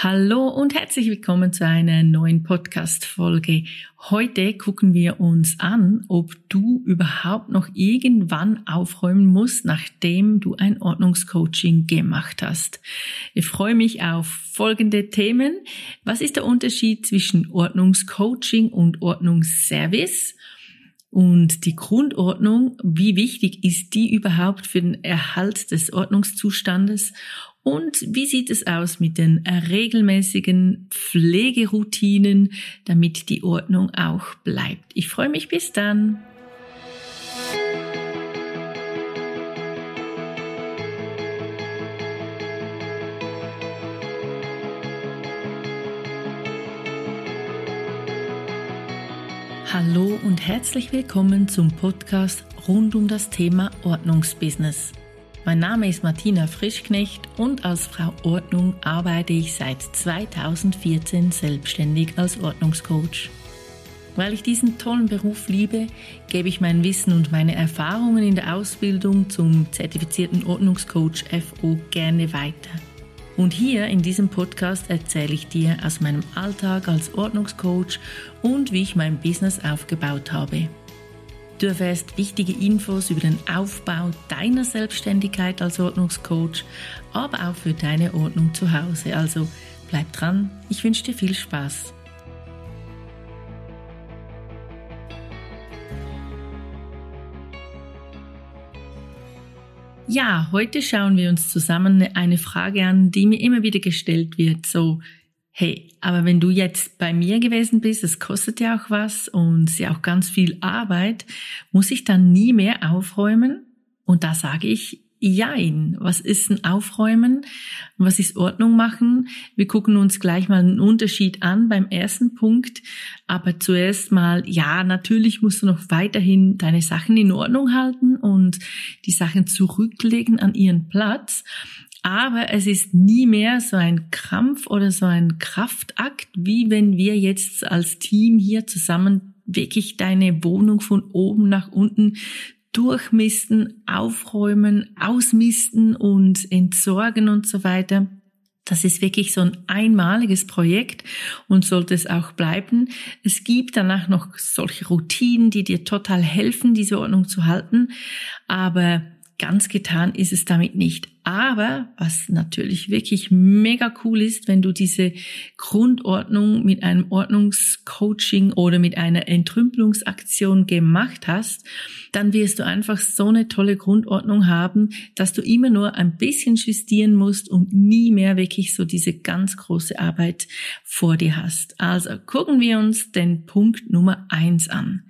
Hallo und herzlich willkommen zu einer neuen Podcast-Folge. Heute gucken wir uns an, ob du überhaupt noch irgendwann aufräumen musst, nachdem du ein Ordnungscoaching gemacht hast. Ich freue mich auf folgende Themen. Was ist der Unterschied zwischen Ordnungscoaching und Ordnungsservice? Und die Grundordnung, wie wichtig ist die überhaupt für den Erhalt des Ordnungszustandes? Und wie sieht es aus mit den regelmäßigen Pflegeroutinen, damit die Ordnung auch bleibt? Ich freue mich bis dann. Hallo und herzlich willkommen zum Podcast rund um das Thema Ordnungsbusiness. Mein Name ist Martina Frischknecht und als Frau Ordnung arbeite ich seit 2014 selbstständig als Ordnungscoach. Weil ich diesen tollen Beruf liebe, gebe ich mein Wissen und meine Erfahrungen in der Ausbildung zum zertifizierten Ordnungscoach FO gerne weiter. Und hier in diesem Podcast erzähle ich dir aus meinem Alltag als Ordnungscoach und wie ich mein Business aufgebaut habe. Du erfährst wichtige Infos über den Aufbau deiner Selbstständigkeit als Ordnungscoach, aber auch für deine Ordnung zu Hause. Also bleib dran, ich wünsche dir viel Spaß. Ja, heute schauen wir uns zusammen eine Frage an, die mir immer wieder gestellt wird. So, hey, aber wenn du jetzt bei mir gewesen bist, es kostet ja auch was und ist ja auch ganz viel Arbeit, muss ich dann nie mehr aufräumen? Und da sage ich, Jein. Was ist ein Aufräumen? Was ist Ordnung machen? Wir gucken uns gleich mal einen Unterschied an beim ersten Punkt. Aber zuerst mal, ja, natürlich musst du noch weiterhin deine Sachen in Ordnung halten und die Sachen zurücklegen an ihren Platz. Aber es ist nie mehr so ein Krampf oder so ein Kraftakt, wie wenn wir jetzt als Team hier zusammen wirklich deine Wohnung von oben nach unten durchmisten, aufräumen, ausmisten und entsorgen und so weiter. Das ist wirklich so ein einmaliges Projekt und sollte es auch bleiben. Es gibt danach noch solche Routinen, die dir total helfen, diese Ordnung zu halten. Aber ganz getan ist es damit nicht. Aber was natürlich wirklich mega cool ist, wenn du diese Grundordnung mit einem Ordnungscoaching oder mit einer Entrümpelungsaktion gemacht hast, dann wirst du einfach so eine tolle Grundordnung haben, dass du immer nur ein bisschen justieren musst und nie mehr wirklich so diese ganz große Arbeit vor dir hast. Also gucken wir uns den Punkt Nummer eins an.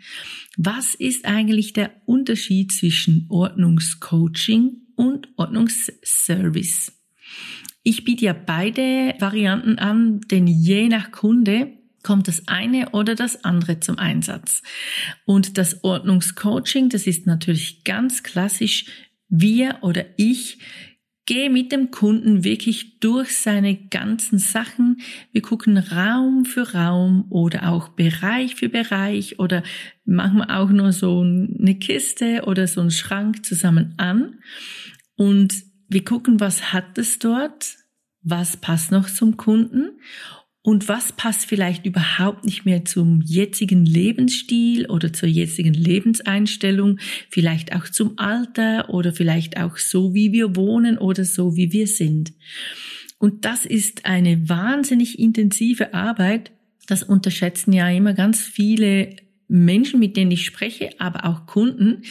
Was ist eigentlich der Unterschied zwischen Ordnungscoaching und Ordnungsservice. Ich biete ja beide Varianten an, denn je nach Kunde kommt das eine oder das andere zum Einsatz. Und das Ordnungscoaching, das ist natürlich ganz klassisch. Wir oder ich gehe mit dem Kunden wirklich durch seine ganzen Sachen. Wir gucken Raum für Raum oder auch Bereich für Bereich oder manchmal auch nur so eine Kiste oder so einen Schrank zusammen an. Und wir gucken, was hat es dort, was passt noch zum Kunden und was passt vielleicht überhaupt nicht mehr zum jetzigen Lebensstil oder zur jetzigen Lebenseinstellung, vielleicht auch zum Alter oder vielleicht auch so, wie wir wohnen oder so, wie wir sind. Und das ist eine wahnsinnig intensive Arbeit. Das unterschätzen ja immer ganz viele Menschen, mit denen ich spreche, aber auch Kunden,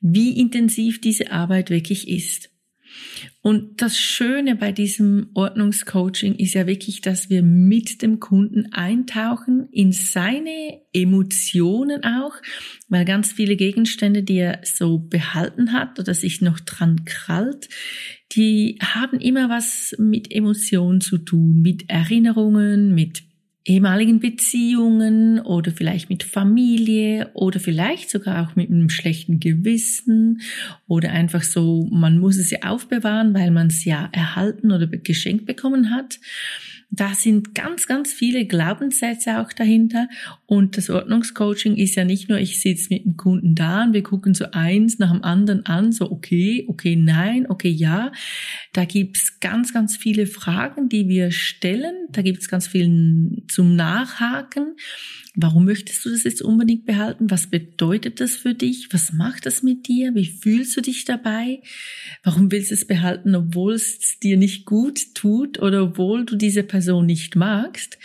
wie intensiv diese Arbeit wirklich ist. Und das Schöne bei diesem Ordnungscoaching ist ja wirklich, dass wir mit dem Kunden eintauchen in seine Emotionen auch, weil ganz viele Gegenstände, die er so behalten hat oder sich noch dran krallt, die haben immer was mit Emotionen zu tun, mit Erinnerungen, mit ehemaligen Beziehungen oder vielleicht mit Familie oder vielleicht sogar auch mit einem schlechten Gewissen oder einfach so, man muss es ja aufbewahren, weil man es ja erhalten oder geschenkt bekommen hat. Da sind ganz, ganz viele Glaubenssätze auch dahinter. Und das Ordnungscoaching ist ja nicht nur, ich sitze mit dem Kunden da und wir gucken so eins nach dem anderen an, so okay, okay, nein, okay, ja. Da gibt's ganz, ganz viele Fragen, die wir stellen. Da gibt's ganz viel zum Nachhaken. Warum möchtest du das jetzt unbedingt behalten? Was bedeutet das für dich? Was macht das mit dir? Wie fühlst du dich dabei? Warum willst du es behalten, obwohl es dir nicht gut tut oder obwohl du diese Person nicht magst?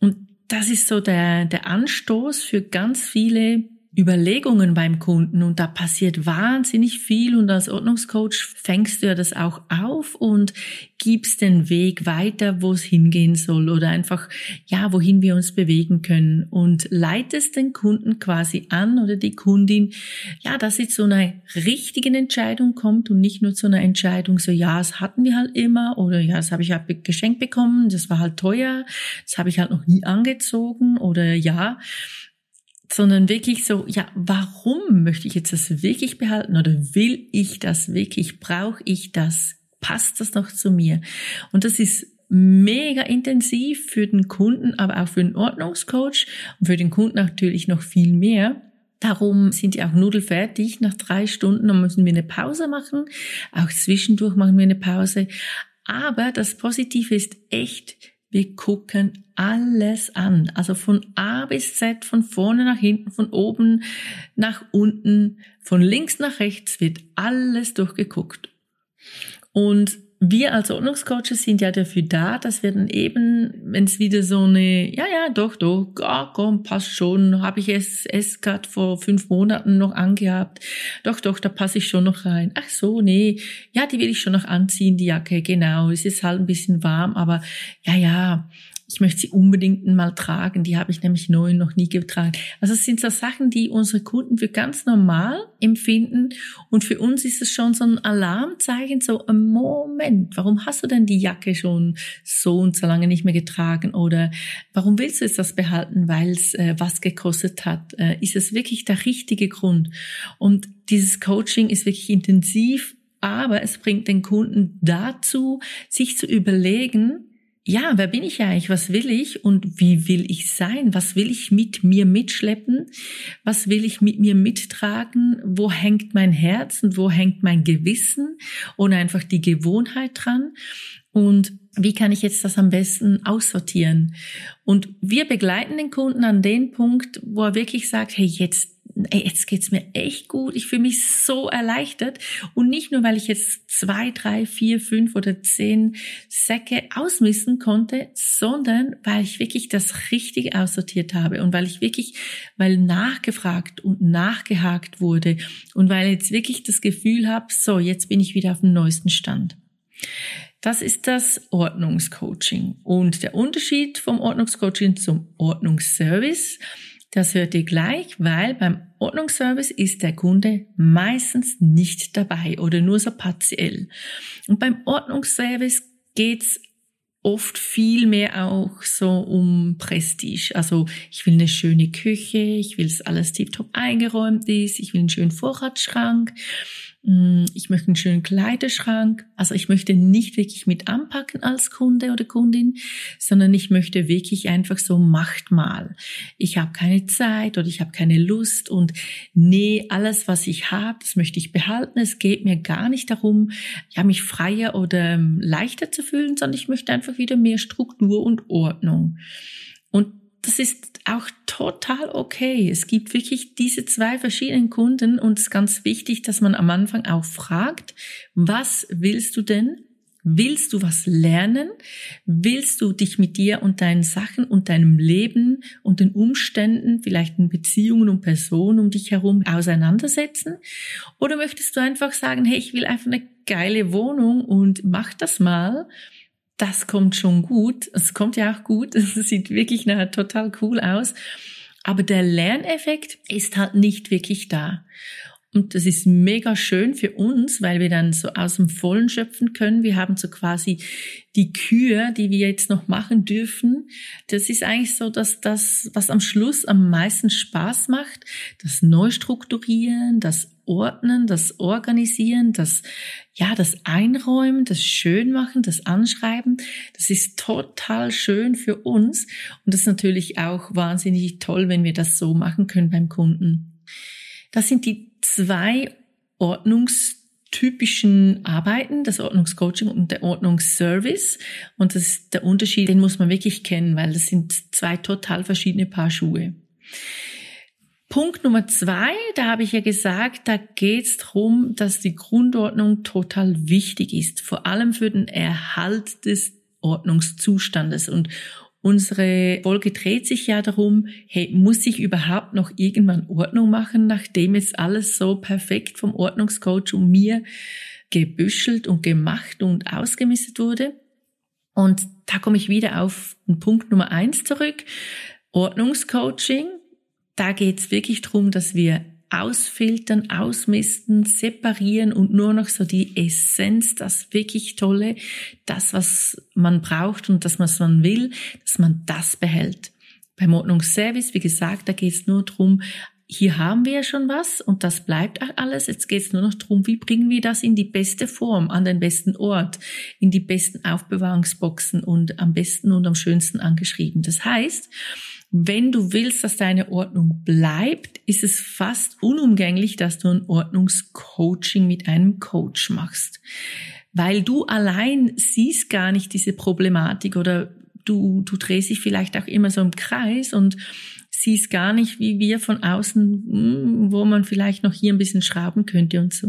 Und das ist so der, der Anstoß für ganz viele Überlegungen beim Kunden und da passiert wahnsinnig viel und als Ordnungscoach fängst du ja das auch auf und gibst den Weg weiter, wo es hingehen soll oder einfach, ja, wohin wir uns bewegen können und leitest den Kunden quasi an oder die Kundin, ja, dass sie zu einer richtigen Entscheidung kommt und nicht nur zu einer Entscheidung so, ja, das hatten wir halt immer oder ja, das habe ich halt geschenkt bekommen, das war halt teuer, das habe ich halt noch nie angezogen oder ja, sondern wirklich so, ja, warum möchte ich jetzt das wirklich behalten oder will ich das wirklich, brauche ich das, passt das noch zu mir? Und das ist mega intensiv für den Kunden, aber auch für den Ordnungscoach und für den Kunden natürlich noch viel mehr. Darum sind die auch nudelfertig. Nach drei Stunden dann müssen wir eine Pause machen. Auch zwischendurch machen wir eine Pause. Aber das Positive ist echt, wir gucken alles an. Also von A bis Z, von vorne nach hinten, von oben nach unten, von links nach rechts wird alles durchgeguckt. Und wir als Ordnungscoaches sind ja dafür da, dass wir dann eben, wenn es wieder so eine, ja, ja, doch, doch, ja, komm, passt schon, habe ich es, es gerade vor fünf Monaten noch angehabt, doch, doch, da passe ich schon noch rein. Ach so, nee, ja, die will ich schon noch anziehen, die Jacke, genau, es ist halt ein bisschen warm, aber ja, ja, ich möchte sie unbedingt mal tragen. Die habe ich nämlich neu noch nie getragen. Also es sind so Sachen, die unsere Kunden für ganz normal empfinden. Und für uns ist es schon so ein Alarmzeichen, so ein Moment, warum hast du denn die Jacke schon so und so lange nicht mehr getragen? Oder warum willst du jetzt das behalten, weil es äh, was gekostet hat? Äh, ist es wirklich der richtige Grund? Und dieses Coaching ist wirklich intensiv, aber es bringt den Kunden dazu, sich zu überlegen, ja, wer bin ich eigentlich? Was will ich und wie will ich sein? Was will ich mit mir mitschleppen? Was will ich mit mir mittragen? Wo hängt mein Herz und wo hängt mein Gewissen und einfach die Gewohnheit dran? Und wie kann ich jetzt das am besten aussortieren? Und wir begleiten den Kunden an den Punkt, wo er wirklich sagt, hey, jetzt ey, jetzt geht's mir echt gut. Ich fühle mich so erleichtert. Und nicht nur, weil ich jetzt zwei, drei, vier, fünf oder zehn Säcke ausmissen konnte, sondern weil ich wirklich das Richtige aussortiert habe und weil ich wirklich, weil nachgefragt und nachgehakt wurde und weil jetzt wirklich das Gefühl habe, so, jetzt bin ich wieder auf dem neuesten Stand. Das ist das Ordnungscoaching. Und der Unterschied vom Ordnungscoaching zum Ordnungsservice das hört ihr gleich, weil beim Ordnungsservice ist der Kunde meistens nicht dabei oder nur so partiell. Und beim Ordnungsservice geht's oft viel mehr auch so um Prestige. Also ich will eine schöne Küche, ich will, dass alles tiptop eingeräumt ist, ich will einen schönen Vorratsschrank ich möchte einen schönen Kleiderschrank. Also ich möchte nicht wirklich mit anpacken als Kunde oder Kundin, sondern ich möchte wirklich einfach so, macht mal. Ich habe keine Zeit oder ich habe keine Lust und nee, alles, was ich habe, das möchte ich behalten. Es geht mir gar nicht darum, ja, mich freier oder ähm, leichter zu fühlen, sondern ich möchte einfach wieder mehr Struktur und Ordnung. Und das ist auch total okay. Es gibt wirklich diese zwei verschiedenen Kunden und es ist ganz wichtig, dass man am Anfang auch fragt, was willst du denn? Willst du was lernen? Willst du dich mit dir und deinen Sachen und deinem Leben und den Umständen, vielleicht in Beziehungen und Personen um dich herum auseinandersetzen? Oder möchtest du einfach sagen, hey, ich will einfach eine geile Wohnung und mach das mal das kommt schon gut. Es kommt ja auch gut. Es sieht wirklich nachher total cool aus. Aber der Lerneffekt ist halt nicht wirklich da. Und das ist mega schön für uns, weil wir dann so aus dem Vollen schöpfen können. Wir haben so quasi die Kür, die wir jetzt noch machen dürfen. Das ist eigentlich so, dass das, was am Schluss am meisten Spaß macht, das Neustrukturieren, das Ordnen, das Organisieren, das, ja, das Einräumen, das Schönmachen, das Anschreiben. Das ist total schön für uns. Und das ist natürlich auch wahnsinnig toll, wenn wir das so machen können beim Kunden. Das sind die zwei ordnungstypischen Arbeiten, das Ordnungscoaching und der Ordnungsservice. Und das ist der Unterschied, den muss man wirklich kennen, weil das sind zwei total verschiedene Paar Schuhe. Punkt Nummer zwei, da habe ich ja gesagt, da geht es darum, dass die Grundordnung total wichtig ist, vor allem für den Erhalt des Ordnungszustandes. Und unsere Folge dreht sich ja darum, hey, muss ich überhaupt noch irgendwann Ordnung machen, nachdem jetzt alles so perfekt vom Ordnungscoach und mir gebüschelt und gemacht und ausgemistet wurde? Und da komme ich wieder auf Punkt Nummer eins zurück. Ordnungscoaching da geht's wirklich drum, dass wir ausfiltern, ausmisten, separieren und nur noch so die Essenz, das wirklich Tolle, das, was man braucht und das, was man will, dass man das behält. Beim Ordnungsservice, wie gesagt, da geht's nur drum, hier haben wir ja schon was und das bleibt alles. Jetzt geht's nur noch drum, wie bringen wir das in die beste Form, an den besten Ort, in die besten Aufbewahrungsboxen und am besten und am schönsten angeschrieben. Das heißt, wenn du willst, dass deine Ordnung bleibt, ist es fast unumgänglich, dass du ein Ordnungscoaching mit einem Coach machst. Weil du allein siehst gar nicht diese Problematik oder du, du drehst dich vielleicht auch immer so im Kreis und siehst gar nicht, wie wir von außen, hm, wo man vielleicht noch hier ein bisschen schrauben könnte und so.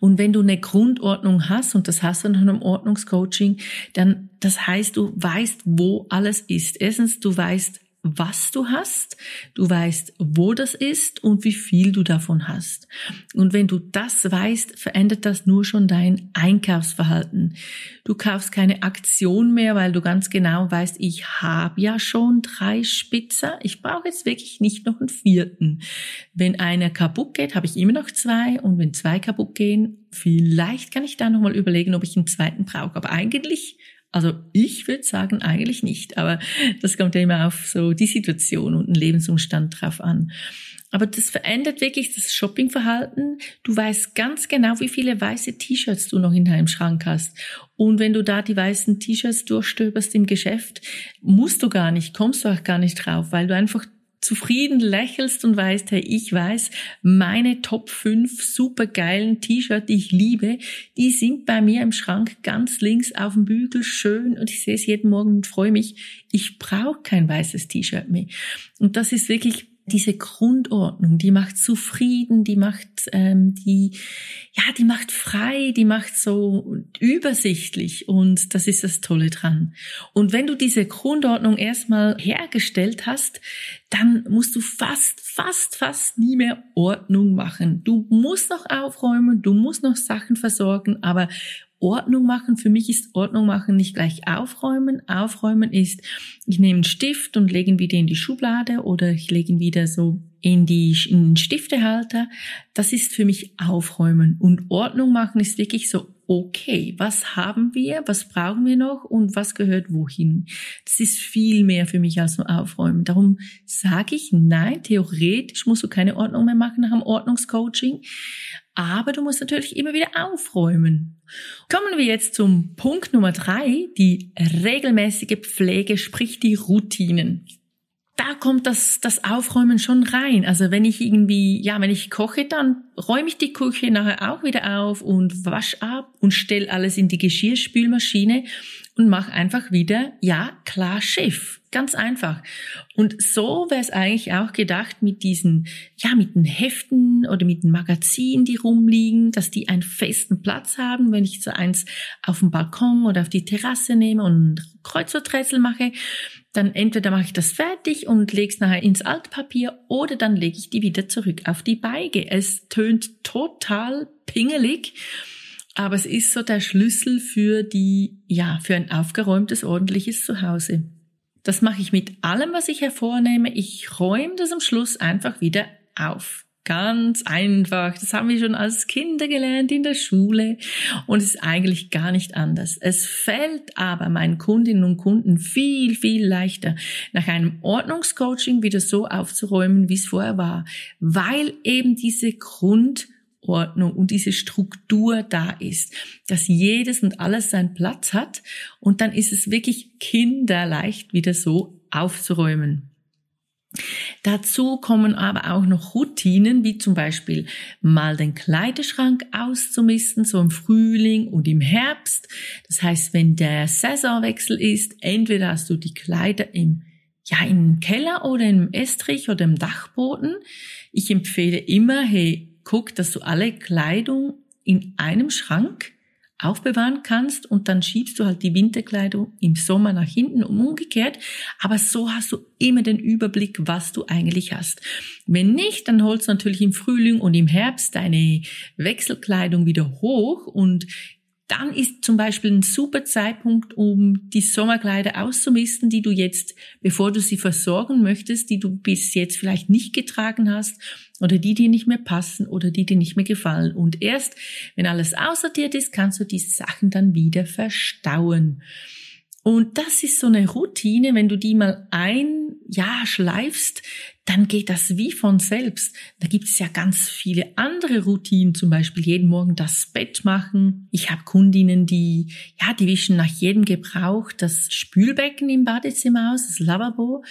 Und wenn du eine Grundordnung hast, und das hast du nach einem Ordnungscoaching, dann, das heißt, du weißt, wo alles ist. Erstens, du weißt, was du hast, du weißt, wo das ist und wie viel du davon hast. Und wenn du das weißt, verändert das nur schon dein Einkaufsverhalten. Du kaufst keine Aktion mehr, weil du ganz genau weißt, ich habe ja schon drei Spitzer, ich brauche jetzt wirklich nicht noch einen vierten. Wenn einer kaputt geht, habe ich immer noch zwei und wenn zwei kaputt gehen, vielleicht kann ich da nochmal überlegen, ob ich einen zweiten brauche. Aber eigentlich also ich würde sagen eigentlich nicht, aber das kommt ja immer auf so die Situation und den Lebensumstand drauf an. Aber das verändert wirklich das Shoppingverhalten. Du weißt ganz genau, wie viele weiße T-Shirts du noch in deinem Schrank hast. Und wenn du da die weißen T-Shirts durchstöberst im Geschäft, musst du gar nicht, kommst du auch gar nicht drauf, weil du einfach zufrieden lächelst und weißt, hey, ich weiß, meine Top 5 supergeilen T-Shirt, die ich liebe, die sind bei mir im Schrank ganz links auf dem Bügel schön und ich sehe es jeden Morgen und freue mich. Ich brauche kein weißes T-Shirt mehr. Und das ist wirklich diese Grundordnung, die macht zufrieden, die macht, ähm, die, ja, die macht frei, die macht so übersichtlich und das ist das Tolle dran. Und wenn du diese Grundordnung erstmal hergestellt hast, dann musst du fast, fast, fast nie mehr Ordnung machen. Du musst noch aufräumen, du musst noch Sachen versorgen, aber Ordnung machen. Für mich ist Ordnung machen nicht gleich aufräumen. Aufräumen ist, ich nehme einen Stift und lege ihn wieder in die Schublade oder ich lege ihn wieder so in, die, in den Stiftehalter. Das ist für mich aufräumen. Und Ordnung machen ist wirklich so, okay, was haben wir, was brauchen wir noch und was gehört wohin? Das ist viel mehr für mich als nur aufräumen. Darum sage ich, nein, theoretisch musst du keine Ordnung mehr machen nach dem Ordnungscoaching. Aber du musst natürlich immer wieder aufräumen. Kommen wir jetzt zum Punkt Nummer drei, die regelmäßige Pflege, sprich die Routinen. Da kommt das, das Aufräumen schon rein. Also wenn ich irgendwie, ja, wenn ich koche, dann räume ich die Küche nachher auch wieder auf und wasch ab und stell alles in die Geschirrspülmaschine und mach einfach wieder, ja, klar Schiff. Ganz einfach. Und so wäre es eigentlich auch gedacht mit diesen, ja, mit den Heften oder mit den Magazinen, die rumliegen, dass die einen festen Platz haben. Wenn ich so eins auf dem Balkon oder auf die Terrasse nehme und Kreuzworträtsel mache, dann entweder mache ich das fertig und lege es nachher ins Altpapier oder dann lege ich die wieder zurück auf die Beige. Es tönt total pingelig, aber es ist so der Schlüssel für die, ja, für ein aufgeräumtes, ordentliches Zuhause. Das mache ich mit allem, was ich hervornehme. Ich räume das am Schluss einfach wieder auf. Ganz einfach. Das haben wir schon als Kinder gelernt in der Schule und es ist eigentlich gar nicht anders. Es fällt aber meinen Kundinnen und Kunden viel, viel leichter, nach einem Ordnungscoaching wieder so aufzuräumen, wie es vorher war, weil eben diese Grundordnung und diese Struktur da ist, dass jedes und alles seinen Platz hat und dann ist es wirklich kinderleicht wieder so aufzuräumen. Dazu kommen aber auch noch Routinen, wie zum Beispiel mal den Kleiderschrank auszumisten, so im Frühling und im Herbst. Das heißt, wenn der Saisonwechsel ist, entweder hast du die Kleider im ja, im Keller oder im Estrich oder im Dachboden. Ich empfehle immer, hey, guck, dass du alle Kleidung in einem Schrank aufbewahren kannst und dann schiebst du halt die Winterkleidung im Sommer nach hinten und umgekehrt. Aber so hast du immer den Überblick, was du eigentlich hast. Wenn nicht, dann holst du natürlich im Frühling und im Herbst deine Wechselkleidung wieder hoch und dann ist zum Beispiel ein super Zeitpunkt, um die Sommerkleider auszumisten, die du jetzt, bevor du sie versorgen möchtest, die du bis jetzt vielleicht nicht getragen hast oder die dir nicht mehr passen oder die dir nicht mehr gefallen. Und erst, wenn alles aussortiert ist, kannst du diese Sachen dann wieder verstauen. Und das ist so eine Routine, wenn du die mal ein Jahr schleifst, dann geht das wie von selbst. Da gibt es ja ganz viele andere Routinen, zum Beispiel jeden Morgen das Bett machen. Ich habe Kundinnen, die, ja, die wischen nach jedem Gebrauch das Spülbecken im Badezimmer aus, das Lavabo.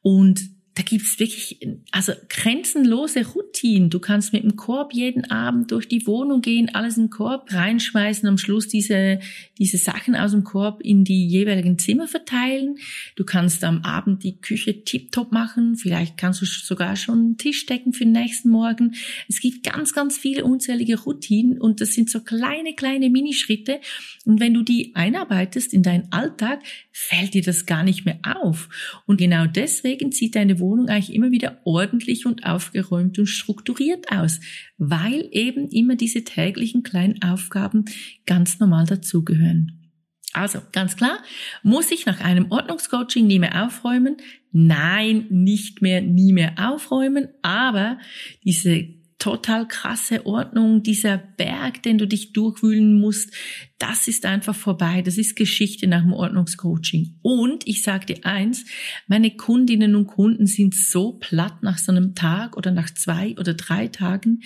Und da gibt's wirklich also grenzenlose Routinen. Du kannst mit dem Korb jeden Abend durch die Wohnung gehen, alles den Korb reinschmeißen, am Schluss diese, diese Sachen aus dem Korb in die jeweiligen Zimmer verteilen. Du kannst am Abend die Küche tiptop machen. Vielleicht kannst du sogar schon einen Tisch decken für den nächsten Morgen. Es gibt ganz, ganz viele unzählige Routinen und das sind so kleine, kleine Minischritte. Und wenn du die einarbeitest in deinen Alltag, fällt dir das gar nicht mehr auf. Und genau deswegen sieht deine Wohnung Wohnung eigentlich immer wieder ordentlich und aufgeräumt und strukturiert aus, weil eben immer diese täglichen kleinen Aufgaben ganz normal dazugehören. Also ganz klar, muss ich nach einem Ordnungscoaching nie mehr aufräumen? Nein, nicht mehr, nie mehr aufräumen, aber diese total krasse Ordnung, dieser Berg, den du dich durchwühlen musst, das ist einfach vorbei. Das ist Geschichte nach dem Ordnungscoaching. Und ich sage dir eins, meine Kundinnen und Kunden sind so platt nach so einem Tag oder nach zwei oder drei Tagen.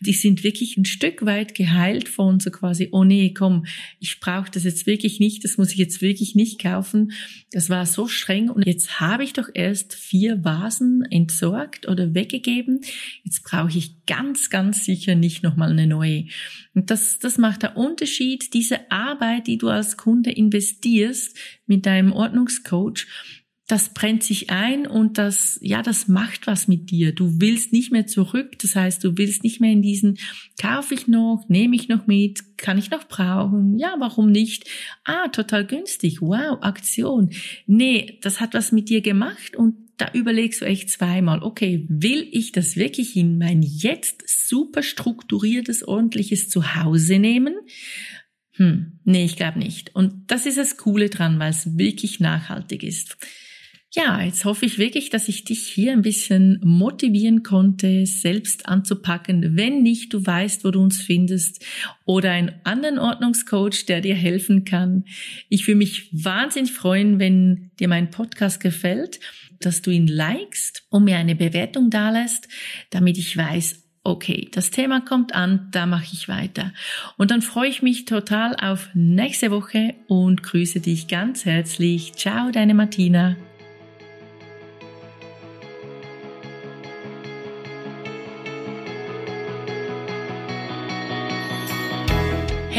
Die sind wirklich ein Stück weit geheilt von so quasi, oh nee, komm, ich brauche das jetzt wirklich nicht, das muss ich jetzt wirklich nicht kaufen. Das war so streng und jetzt habe ich doch erst vier Vasen entsorgt oder weggegeben. Jetzt brauche ich ganz, ganz sicher nicht nochmal eine neue. Und das, das macht der Unterschied. Diese Arbeit, die du als Kunde investierst mit deinem Ordnungscoach, das brennt sich ein und das, ja, das macht was mit dir. Du willst nicht mehr zurück. Das heißt, du willst nicht mehr in diesen, kaufe ich noch, nehme ich noch mit, kann ich noch brauchen? Ja, warum nicht? Ah, total günstig. Wow, Aktion. Nee, das hat was mit dir gemacht und da überlegst du echt zweimal, okay, will ich das wirklich in mein jetzt super strukturiertes, ordentliches Zuhause nehmen? Hm, nee, ich glaube nicht. Und das ist das Coole dran, weil es wirklich nachhaltig ist. Ja, jetzt hoffe ich wirklich, dass ich dich hier ein bisschen motivieren konnte, selbst anzupacken. Wenn nicht, du weißt, wo du uns findest oder einen anderen Ordnungscoach, der dir helfen kann. Ich würde mich wahnsinnig freuen, wenn dir mein Podcast gefällt, dass du ihn likest und mir eine Bewertung dalässt, damit ich weiß, okay, das Thema kommt an, da mache ich weiter. Und dann freue ich mich total auf nächste Woche und grüße dich ganz herzlich. Ciao, deine Martina.